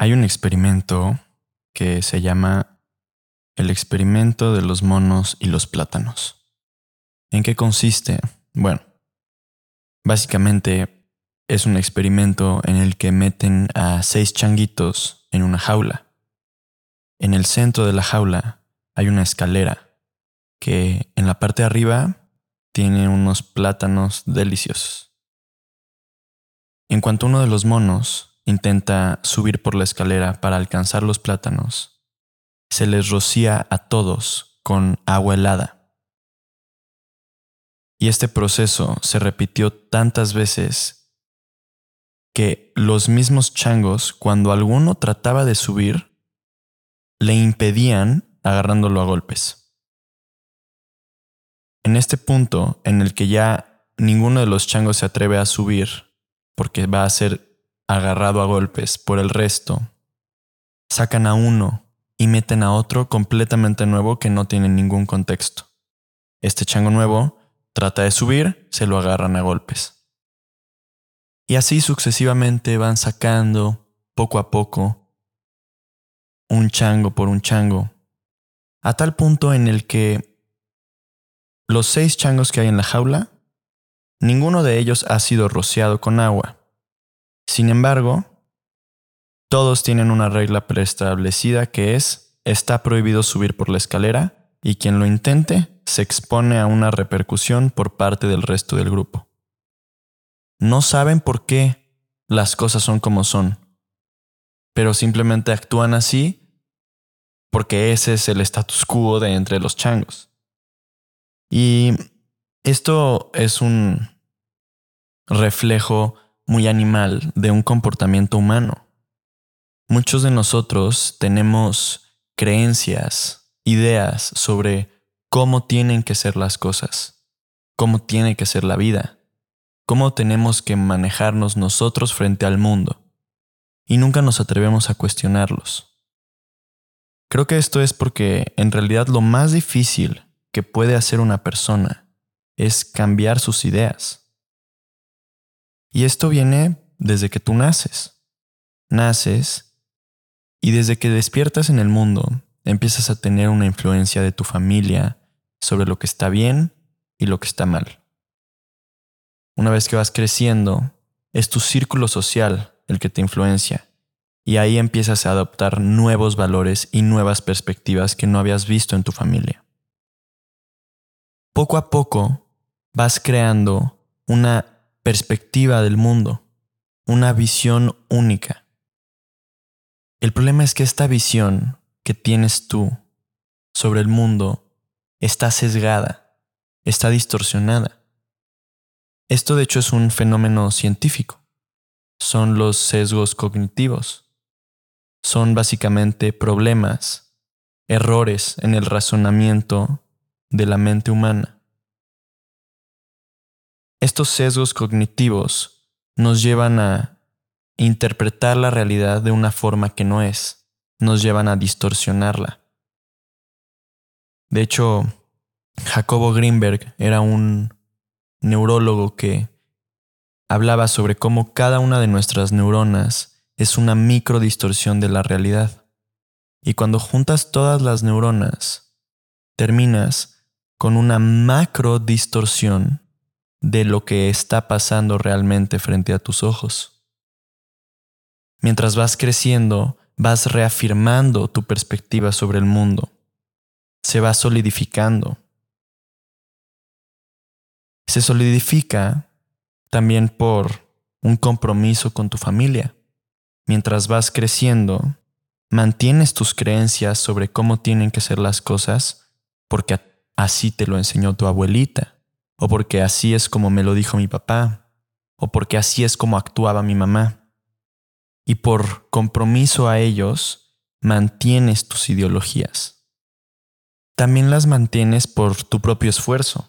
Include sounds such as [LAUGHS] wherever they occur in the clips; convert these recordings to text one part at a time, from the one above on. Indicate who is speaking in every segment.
Speaker 1: Hay un experimento que se llama el experimento de los monos y los plátanos. ¿En qué consiste? Bueno, básicamente es un experimento en el que meten a seis changuitos en una jaula. En el centro de la jaula hay una escalera que en la parte de arriba tiene unos plátanos deliciosos. En cuanto uno de los monos intenta subir por la escalera para alcanzar los plátanos, se les rocía a todos con agua helada. Y este proceso se repitió tantas veces que los mismos changos, cuando alguno trataba de subir, le impedían agarrándolo a golpes. En este punto en el que ya ninguno de los changos se atreve a subir porque va a ser agarrado a golpes por el resto, sacan a uno y meten a otro completamente nuevo que no tiene ningún contexto. Este chango nuevo trata de subir, se lo agarran a golpes. Y así sucesivamente van sacando, poco a poco, un chango por un chango, a tal punto en el que los seis changos que hay en la jaula, ninguno de ellos ha sido rociado con agua. Sin embargo, todos tienen una regla preestablecida que es, está prohibido subir por la escalera y quien lo intente se expone a una repercusión por parte del resto del grupo. No saben por qué las cosas son como son, pero simplemente actúan así porque ese es el status quo de entre los changos. Y esto es un reflejo muy animal de un comportamiento humano. Muchos de nosotros tenemos creencias, ideas sobre cómo tienen que ser las cosas, cómo tiene que ser la vida, cómo tenemos que manejarnos nosotros frente al mundo, y nunca nos atrevemos a cuestionarlos. Creo que esto es porque en realidad lo más difícil que puede hacer una persona es cambiar sus ideas. Y esto viene desde que tú naces. Naces y desde que despiertas en el mundo empiezas a tener una influencia de tu familia sobre lo que está bien y lo que está mal. Una vez que vas creciendo, es tu círculo social el que te influencia y ahí empiezas a adoptar nuevos valores y nuevas perspectivas que no habías visto en tu familia poco a poco vas creando una perspectiva del mundo, una visión única. El problema es que esta visión que tienes tú sobre el mundo está sesgada, está distorsionada. Esto de hecho es un fenómeno científico. Son los sesgos cognitivos. Son básicamente problemas, errores en el razonamiento de la mente humana. Estos sesgos cognitivos nos llevan a interpretar la realidad de una forma que no es, nos llevan a distorsionarla. De hecho, Jacobo Greenberg era un neurólogo que hablaba sobre cómo cada una de nuestras neuronas es una micro distorsión de la realidad. Y cuando juntas todas las neuronas, terminas con una macro distorsión de lo que está pasando realmente frente a tus ojos. Mientras vas creciendo, vas reafirmando tu perspectiva sobre el mundo. Se va solidificando. Se solidifica también por un compromiso con tu familia. Mientras vas creciendo, mantienes tus creencias sobre cómo tienen que ser las cosas porque así te lo enseñó tu abuelita, o porque así es como me lo dijo mi papá, o porque así es como actuaba mi mamá. Y por compromiso a ellos, mantienes tus ideologías. También las mantienes por tu propio esfuerzo.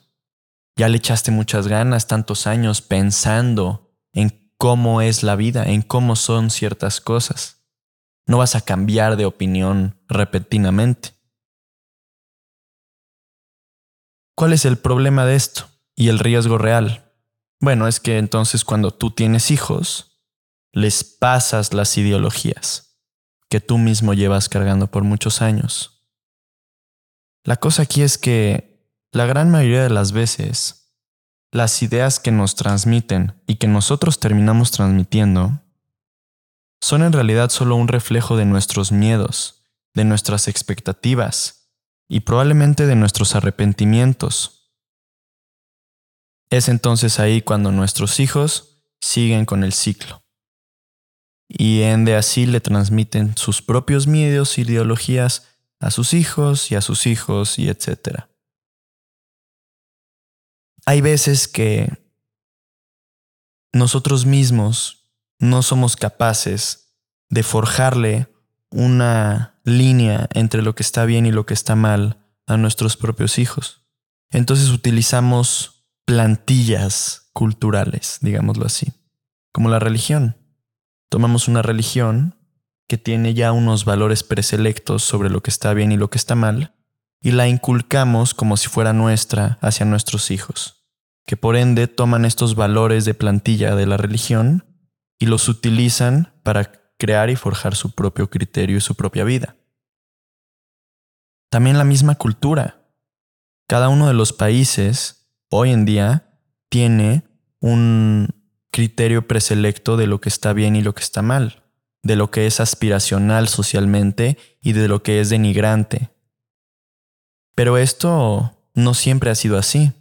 Speaker 1: Ya le echaste muchas ganas, tantos años pensando en cómo es la vida, en cómo son ciertas cosas. No vas a cambiar de opinión repentinamente. ¿Cuál es el problema de esto y el riesgo real? Bueno, es que entonces cuando tú tienes hijos, les pasas las ideologías. que tú mismo llevas cargando por muchos años. La cosa aquí es que la gran mayoría de las veces, las ideas que nos transmiten y que nosotros terminamos transmitiendo son en realidad solo un reflejo de nuestros miedos, de nuestras expectativas y probablemente de nuestros arrepentimientos. Es entonces ahí cuando nuestros hijos siguen con el ciclo y en de así le transmiten sus propios miedos ideologías a sus hijos y a sus hijos y etc. Hay veces que nosotros mismos no somos capaces de forjarle una línea entre lo que está bien y lo que está mal a nuestros propios hijos. Entonces utilizamos plantillas culturales, digámoslo así, como la religión tomamos una religión que tiene ya unos valores preselectos sobre lo que está bien y lo que está mal, y la inculcamos como si fuera nuestra hacia nuestros hijos, que por ende toman estos valores de plantilla de la religión y los utilizan para crear y forjar su propio criterio y su propia vida. También la misma cultura. Cada uno de los países hoy en día tiene un criterio preselecto de lo que está bien y lo que está mal, de lo que es aspiracional socialmente y de lo que es denigrante. Pero esto no siempre ha sido así.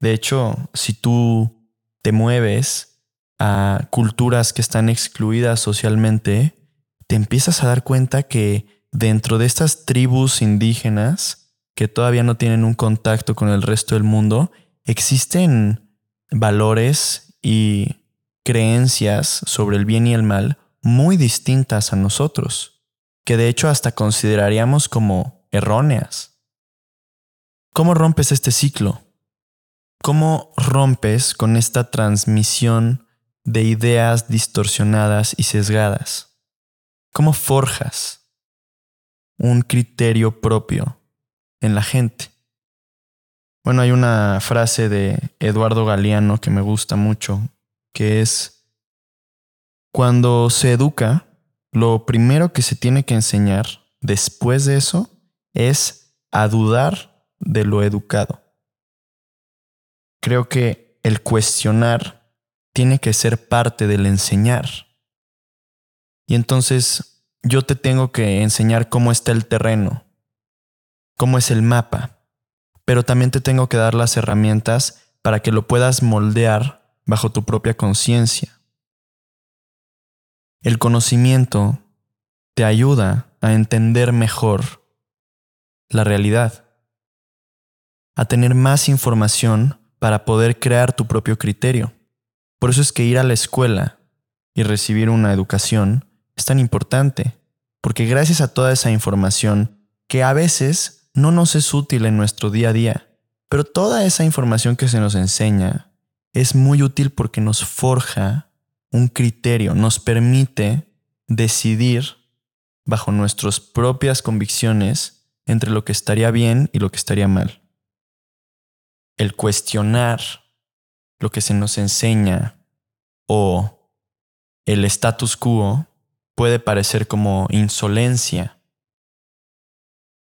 Speaker 1: De hecho, si tú te mueves a culturas que están excluidas socialmente, te empiezas a dar cuenta que dentro de estas tribus indígenas que todavía no tienen un contacto con el resto del mundo, existen valores y creencias sobre el bien y el mal muy distintas a nosotros, que de hecho hasta consideraríamos como erróneas. ¿Cómo rompes este ciclo? ¿Cómo rompes con esta transmisión de ideas distorsionadas y sesgadas? ¿Cómo forjas un criterio propio en la gente? Bueno, hay una frase de Eduardo Galeano que me gusta mucho, que es cuando se educa, lo primero que se tiene que enseñar después de eso es a dudar de lo educado. Creo que el cuestionar tiene que ser parte del enseñar. Y entonces yo te tengo que enseñar cómo está el terreno, cómo es el mapa, pero también te tengo que dar las herramientas para que lo puedas moldear bajo tu propia conciencia. El conocimiento te ayuda a entender mejor la realidad, a tener más información para poder crear tu propio criterio. Por eso es que ir a la escuela y recibir una educación es tan importante, porque gracias a toda esa información que a veces no nos es útil en nuestro día a día, pero toda esa información que se nos enseña es muy útil porque nos forja un criterio, nos permite decidir bajo nuestras propias convicciones entre lo que estaría bien y lo que estaría mal. El cuestionar lo que se nos enseña o el status quo puede parecer como insolencia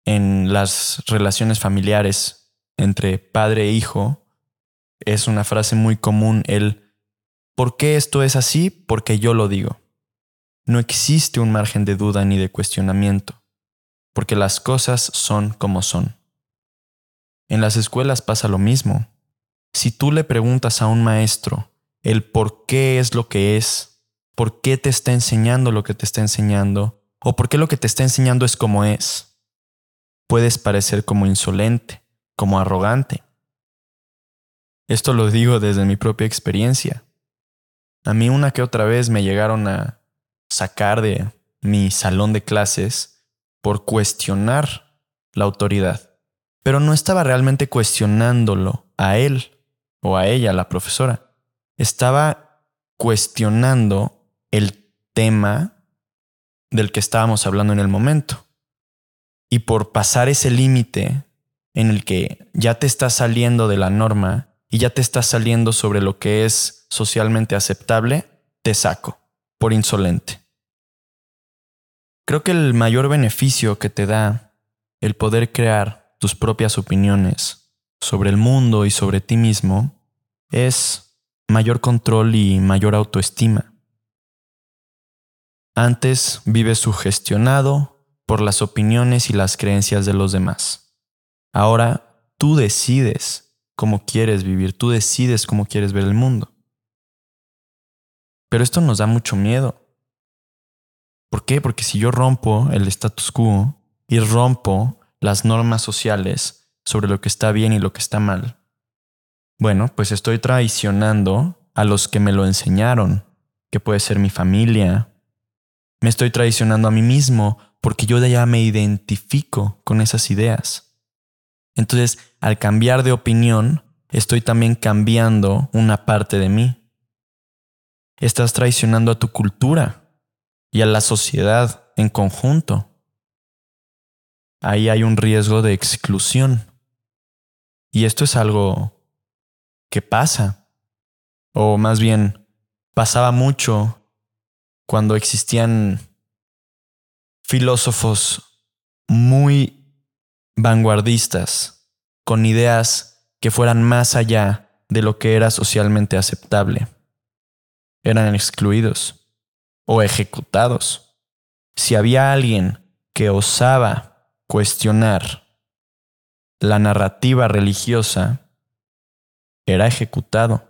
Speaker 1: en las relaciones familiares entre padre e hijo es una frase muy común el ¿por qué esto es así? Porque yo lo digo. No existe un margen de duda ni de cuestionamiento, porque las cosas son como son. En las escuelas pasa lo mismo. Si tú le preguntas a un maestro el por qué es lo que es, por qué te está enseñando lo que te está enseñando, o por qué lo que te está enseñando es como es, puedes parecer como insolente, como arrogante. Esto lo digo desde mi propia experiencia. A mí una que otra vez me llegaron a sacar de mi salón de clases por cuestionar la autoridad, pero no estaba realmente cuestionándolo a él o a ella, la profesora. Estaba cuestionando el tema del que estábamos hablando en el momento. Y por pasar ese límite en el que ya te estás saliendo de la norma, y ya te estás saliendo sobre lo que es socialmente aceptable, te saco por insolente. Creo que el mayor beneficio que te da el poder crear tus propias opiniones sobre el mundo y sobre ti mismo es mayor control y mayor autoestima. Antes vives sugestionado por las opiniones y las creencias de los demás. Ahora tú decides cómo quieres vivir, tú decides cómo quieres ver el mundo. Pero esto nos da mucho miedo. ¿Por qué? Porque si yo rompo el status quo y rompo las normas sociales sobre lo que está bien y lo que está mal, bueno, pues estoy traicionando a los que me lo enseñaron, que puede ser mi familia. Me estoy traicionando a mí mismo porque yo ya me identifico con esas ideas. Entonces, al cambiar de opinión, estoy también cambiando una parte de mí. Estás traicionando a tu cultura y a la sociedad en conjunto. Ahí hay un riesgo de exclusión. Y esto es algo que pasa, o más bien pasaba mucho cuando existían filósofos muy vanguardistas, con ideas que fueran más allá de lo que era socialmente aceptable. Eran excluidos o ejecutados. Si había alguien que osaba cuestionar la narrativa religiosa, era ejecutado.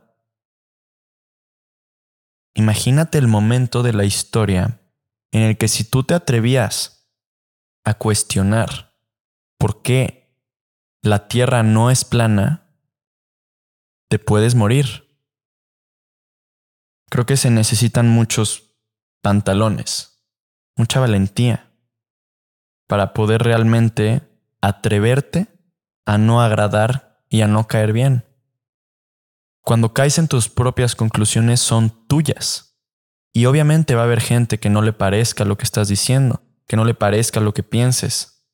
Speaker 1: Imagínate el momento de la historia en el que si tú te atrevías a cuestionar por qué la Tierra no es plana, te puedes morir. Creo que se necesitan muchos pantalones, mucha valentía para poder realmente atreverte a no agradar y a no caer bien. Cuando caes en tus propias conclusiones son tuyas. Y obviamente va a haber gente que no le parezca lo que estás diciendo, que no le parezca lo que pienses.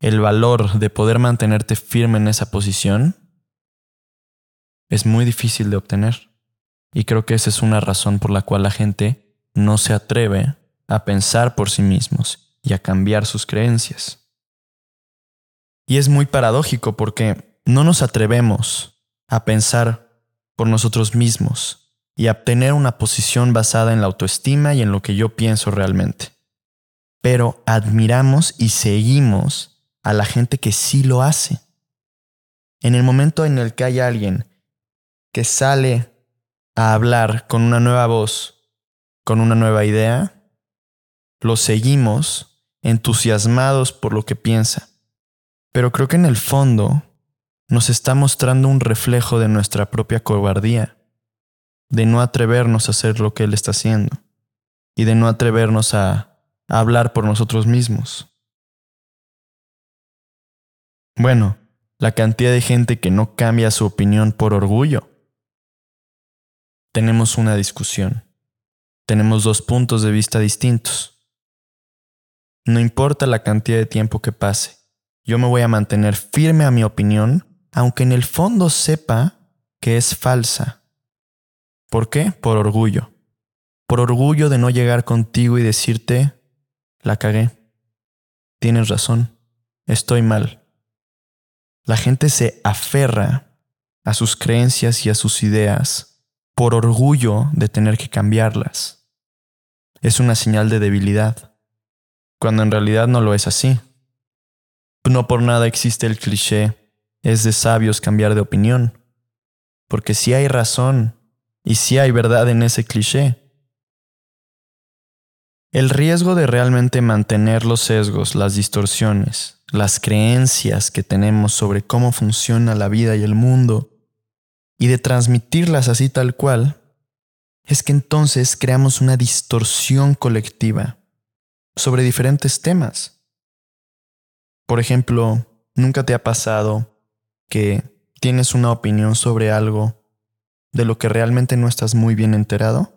Speaker 1: El valor de poder mantenerte firme en esa posición es muy difícil de obtener. Y creo que esa es una razón por la cual la gente no se atreve a pensar por sí mismos y a cambiar sus creencias. Y es muy paradójico porque no nos atrevemos a pensar por nosotros mismos y obtener una posición basada en la autoestima y en lo que yo pienso realmente. Pero admiramos y seguimos a la gente que sí lo hace. En el momento en el que hay alguien que sale a hablar con una nueva voz, con una nueva idea, lo seguimos entusiasmados por lo que piensa. Pero creo que en el fondo nos está mostrando un reflejo de nuestra propia cobardía, de no atrevernos a hacer lo que Él está haciendo y de no atrevernos a, a hablar por nosotros mismos. Bueno, la cantidad de gente que no cambia su opinión por orgullo tenemos una discusión. Tenemos dos puntos de vista distintos. No importa la cantidad de tiempo que pase, yo me voy a mantener firme a mi opinión, aunque en el fondo sepa que es falsa. ¿Por qué? Por orgullo. Por orgullo de no llegar contigo y decirte, la cagué. Tienes razón, estoy mal. La gente se aferra a sus creencias y a sus ideas por orgullo de tener que cambiarlas. Es una señal de debilidad, cuando en realidad no lo es así. No por nada existe el cliché, es de sabios cambiar de opinión, porque si hay razón y si hay verdad en ese cliché. El riesgo de realmente mantener los sesgos, las distorsiones, las creencias que tenemos sobre cómo funciona la vida y el mundo, y de transmitirlas así tal cual, es que entonces creamos una distorsión colectiva sobre diferentes temas. Por ejemplo, ¿nunca te ha pasado que tienes una opinión sobre algo de lo que realmente no estás muy bien enterado?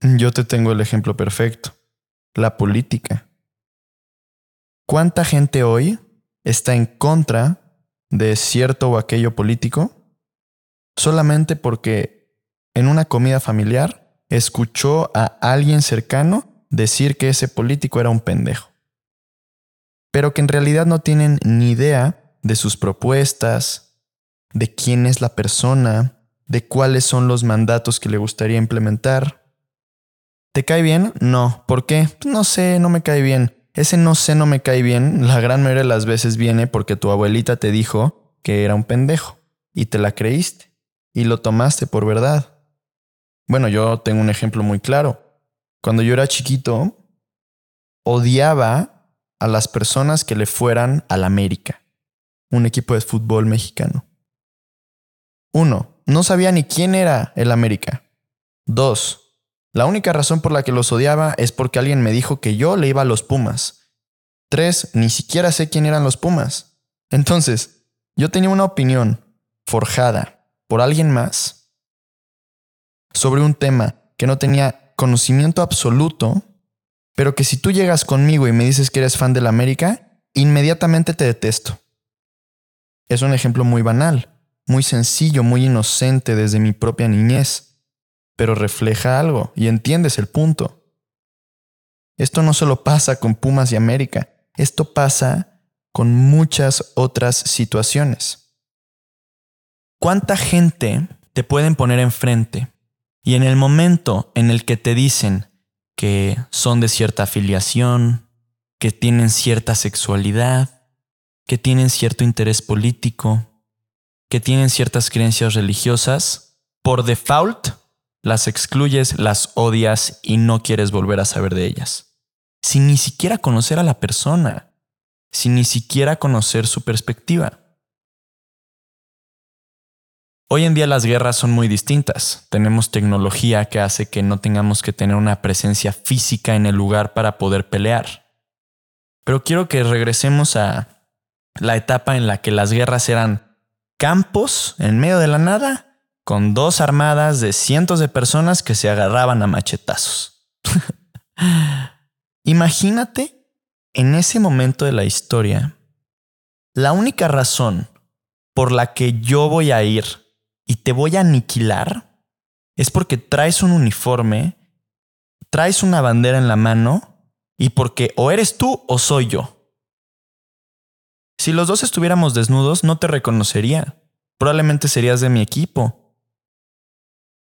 Speaker 1: Yo te tengo el ejemplo perfecto, la política. ¿Cuánta gente hoy está en contra de cierto o aquello político solamente porque en una comida familiar escuchó a alguien cercano decir que ese político era un pendejo, pero que en realidad no tienen ni idea de sus propuestas, de quién es la persona, de cuáles son los mandatos que le gustaría implementar. ¿Te cae bien? No. ¿Por qué? No sé, no me cae bien. Ese no sé, no me cae bien, la gran mayoría de las veces viene porque tu abuelita te dijo que era un pendejo y te la creíste y lo tomaste por verdad. Bueno, yo tengo un ejemplo muy claro. Cuando yo era chiquito, odiaba a las personas que le fueran al América, un equipo de fútbol mexicano. Uno, no sabía ni quién era el América. Dos, la única razón por la que los odiaba es porque alguien me dijo que yo le iba a los Pumas. Tres, ni siquiera sé quién eran los Pumas. Entonces, yo tenía una opinión forjada por alguien más sobre un tema que no tenía conocimiento absoluto, pero que si tú llegas conmigo y me dices que eres fan de la América, inmediatamente te detesto. Es un ejemplo muy banal, muy sencillo, muy inocente desde mi propia niñez, pero refleja algo y entiendes el punto. Esto no solo pasa con Pumas y América, esto pasa con muchas otras situaciones. ¿Cuánta gente te pueden poner enfrente y en el momento en el que te dicen que son de cierta afiliación, que tienen cierta sexualidad, que tienen cierto interés político, que tienen ciertas creencias religiosas, por default las excluyes, las odias y no quieres volver a saber de ellas. Sin ni siquiera conocer a la persona, sin ni siquiera conocer su perspectiva. Hoy en día las guerras son muy distintas. Tenemos tecnología que hace que no tengamos que tener una presencia física en el lugar para poder pelear. Pero quiero que regresemos a la etapa en la que las guerras eran campos en medio de la nada con dos armadas de cientos de personas que se agarraban a machetazos. [LAUGHS] Imagínate en ese momento de la historia, la única razón por la que yo voy a ir y te voy a aniquilar es porque traes un uniforme, traes una bandera en la mano y porque o eres tú o soy yo. Si los dos estuviéramos desnudos, no te reconocería. Probablemente serías de mi equipo.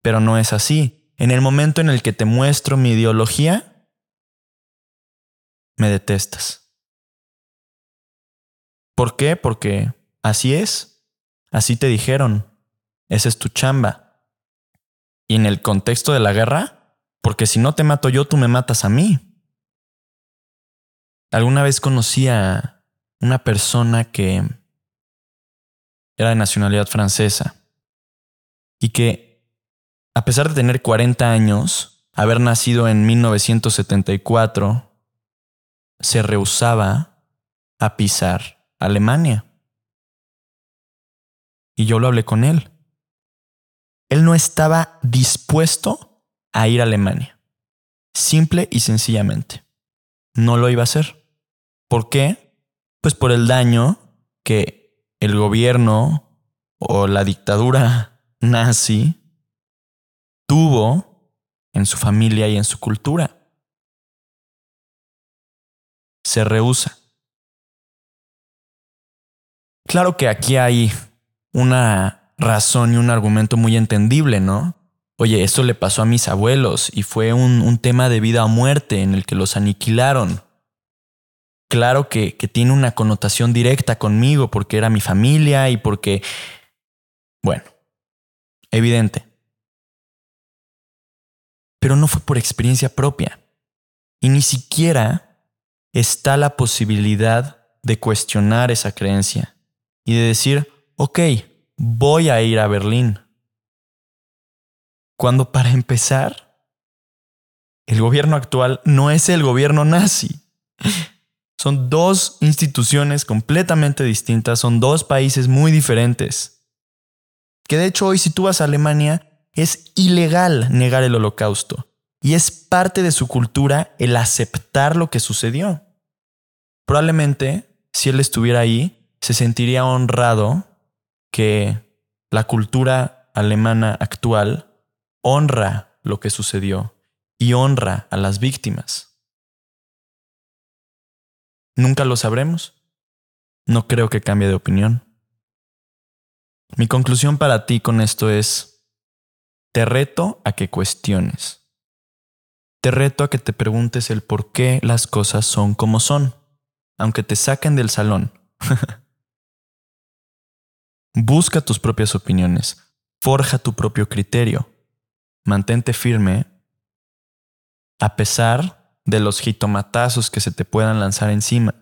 Speaker 1: Pero no es así. En el momento en el que te muestro mi ideología, me detestas. ¿Por qué? Porque así es. Así te dijeron. Esa es tu chamba. Y en el contexto de la guerra, porque si no te mato yo, tú me matas a mí. Alguna vez conocí a una persona que era de nacionalidad francesa y que, a pesar de tener 40 años, haber nacido en 1974, se rehusaba a pisar Alemania. Y yo lo hablé con él. Él no estaba dispuesto a ir a Alemania. Simple y sencillamente. No lo iba a hacer. ¿Por qué? Pues por el daño que el gobierno o la dictadura [LAUGHS] nazi tuvo en su familia y en su cultura. Se rehúsa. Claro que aquí hay una razón y un argumento muy entendible, ¿no? Oye, esto le pasó a mis abuelos y fue un, un tema de vida o muerte en el que los aniquilaron claro que, que tiene una connotación directa conmigo porque era mi familia y porque, bueno, evidente. Pero no fue por experiencia propia. Y ni siquiera está la posibilidad de cuestionar esa creencia y de decir, ok, voy a ir a Berlín. Cuando para empezar, el gobierno actual no es el gobierno nazi. Son dos instituciones completamente distintas, son dos países muy diferentes. Que de hecho hoy si tú vas a Alemania es ilegal negar el holocausto y es parte de su cultura el aceptar lo que sucedió. Probablemente si él estuviera ahí se sentiría honrado que la cultura alemana actual honra lo que sucedió y honra a las víctimas. Nunca lo sabremos. No creo que cambie de opinión. Mi conclusión para ti con esto es, te reto a que cuestiones. Te reto a que te preguntes el por qué las cosas son como son, aunque te saquen del salón. [LAUGHS] Busca tus propias opiniones, forja tu propio criterio, mantente firme a pesar de los jitomatazos que se te puedan lanzar encima.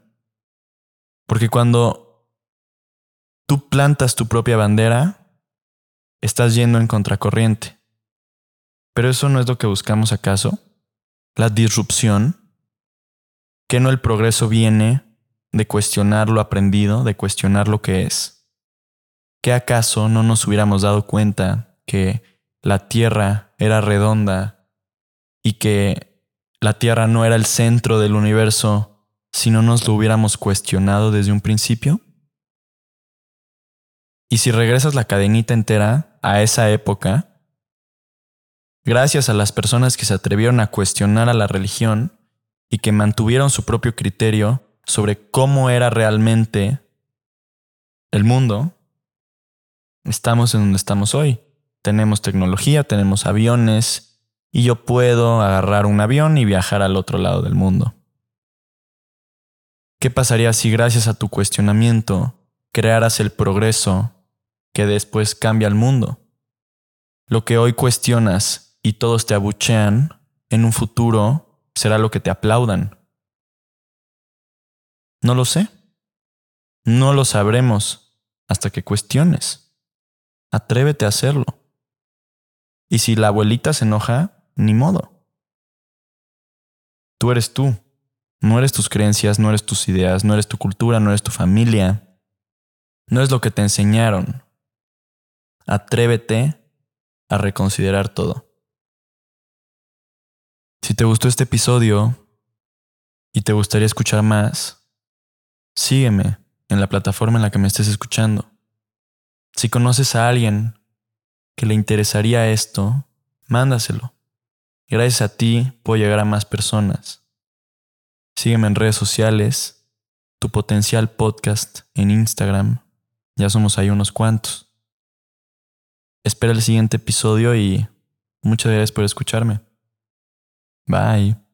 Speaker 1: Porque cuando tú plantas tu propia bandera, estás yendo en contracorriente. Pero eso no es lo que buscamos acaso. La disrupción, que no el progreso viene de cuestionar lo aprendido, de cuestionar lo que es. ¿Qué acaso no nos hubiéramos dado cuenta que la Tierra era redonda y que la Tierra no era el centro del universo si no nos lo hubiéramos cuestionado desde un principio? Y si regresas la cadenita entera a esa época, gracias a las personas que se atrevieron a cuestionar a la religión y que mantuvieron su propio criterio sobre cómo era realmente el mundo, estamos en donde estamos hoy. Tenemos tecnología, tenemos aviones y yo puedo agarrar un avión y viajar al otro lado del mundo. ¿Qué pasaría si gracias a tu cuestionamiento crearas el progreso que después cambia el mundo? Lo que hoy cuestionas y todos te abuchean, en un futuro será lo que te aplaudan. No lo sé. No lo sabremos hasta que cuestiones. Atrévete a hacerlo. Y si la abuelita se enoja, ni modo. Tú eres tú. No eres tus creencias, no eres tus ideas, no eres tu cultura, no eres tu familia. No es lo que te enseñaron. Atrévete a reconsiderar todo. Si te gustó este episodio y te gustaría escuchar más, Sígueme en la plataforma en la que me estés escuchando. Si conoces a alguien que le interesaría esto, mándaselo. Gracias a ti puedo llegar a más personas. Sígueme en redes sociales, tu potencial podcast en Instagram. Ya somos ahí unos cuantos. Espera el siguiente episodio y muchas gracias por escucharme. Bye.